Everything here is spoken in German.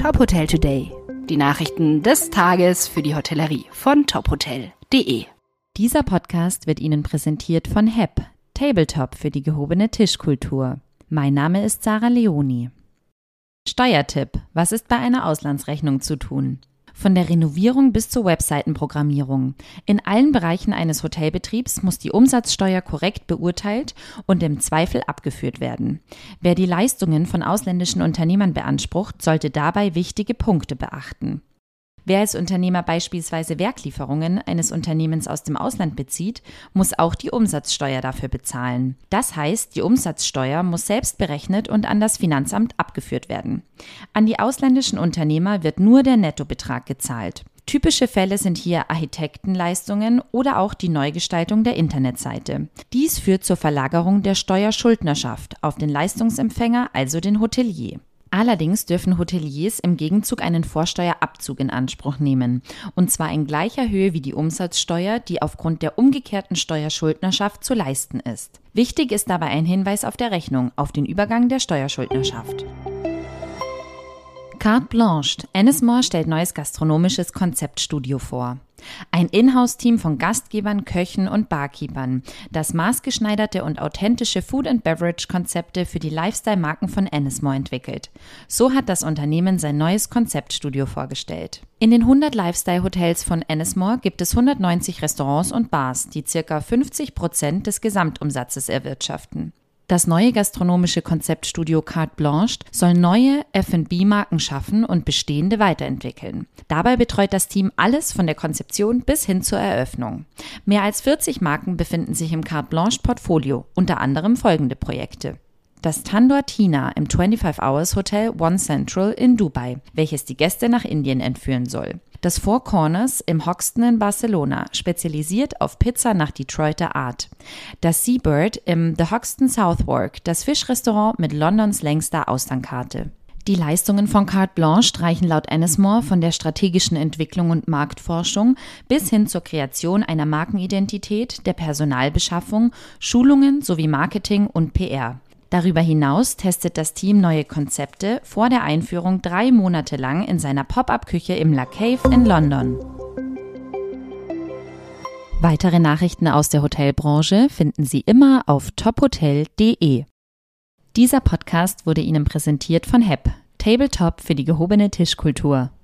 Top Hotel Today. Die Nachrichten des Tages für die Hotellerie von tophotel.de. Dieser Podcast wird Ihnen präsentiert von HEP, Tabletop für die gehobene Tischkultur. Mein Name ist Sarah Leoni. Steuertipp. Was ist bei einer Auslandsrechnung zu tun? Von der Renovierung bis zur Webseitenprogrammierung. In allen Bereichen eines Hotelbetriebs muss die Umsatzsteuer korrekt beurteilt und im Zweifel abgeführt werden. Wer die Leistungen von ausländischen Unternehmern beansprucht, sollte dabei wichtige Punkte beachten. Wer als Unternehmer beispielsweise Werklieferungen eines Unternehmens aus dem Ausland bezieht, muss auch die Umsatzsteuer dafür bezahlen. Das heißt, die Umsatzsteuer muss selbst berechnet und an das Finanzamt abgeführt werden. An die ausländischen Unternehmer wird nur der Nettobetrag gezahlt. Typische Fälle sind hier Architektenleistungen oder auch die Neugestaltung der Internetseite. Dies führt zur Verlagerung der Steuerschuldnerschaft auf den Leistungsempfänger, also den Hotelier. Allerdings dürfen Hoteliers im Gegenzug einen Vorsteuerabzug in Anspruch nehmen, und zwar in gleicher Höhe wie die Umsatzsteuer, die aufgrund der umgekehrten Steuerschuldnerschaft zu leisten ist. Wichtig ist dabei ein Hinweis auf der Rechnung auf den Übergang der Steuerschuldnerschaft. Carte Blanche. Ennismore stellt neues gastronomisches Konzeptstudio vor. Ein Inhouse-Team von Gastgebern, Köchen und Barkeepern, das maßgeschneiderte und authentische Food and Beverage-Konzepte für die Lifestyle-Marken von Ennismore entwickelt. So hat das Unternehmen sein neues Konzeptstudio vorgestellt. In den 100 Lifestyle-Hotels von Ennismore gibt es 190 Restaurants und Bars, die ca. 50 Prozent des Gesamtumsatzes erwirtschaften. Das neue gastronomische Konzeptstudio Carte Blanche soll neue F&B-Marken schaffen und bestehende weiterentwickeln. Dabei betreut das Team alles von der Konzeption bis hin zur Eröffnung. Mehr als 40 Marken befinden sich im Carte Blanche Portfolio, unter anderem folgende Projekte. Das Tandoor Tina im 25 Hours Hotel One Central in Dubai, welches die Gäste nach Indien entführen soll. Das Four Corners im Hoxton in Barcelona, spezialisiert auf Pizza nach Detroiter Art. Das Seabird im The Hoxton Southwark, das Fischrestaurant mit Londons längster Austernkarte. Die Leistungen von Carte Blanche reichen laut Ennismore von der strategischen Entwicklung und Marktforschung bis hin zur Kreation einer Markenidentität, der Personalbeschaffung, Schulungen sowie Marketing und PR. Darüber hinaus testet das Team neue Konzepte vor der Einführung drei Monate lang in seiner Pop-up-Küche im La Cave in London. Weitere Nachrichten aus der Hotelbranche finden Sie immer auf tophotel.de. Dieser Podcast wurde Ihnen präsentiert von HEP, Tabletop für die gehobene Tischkultur.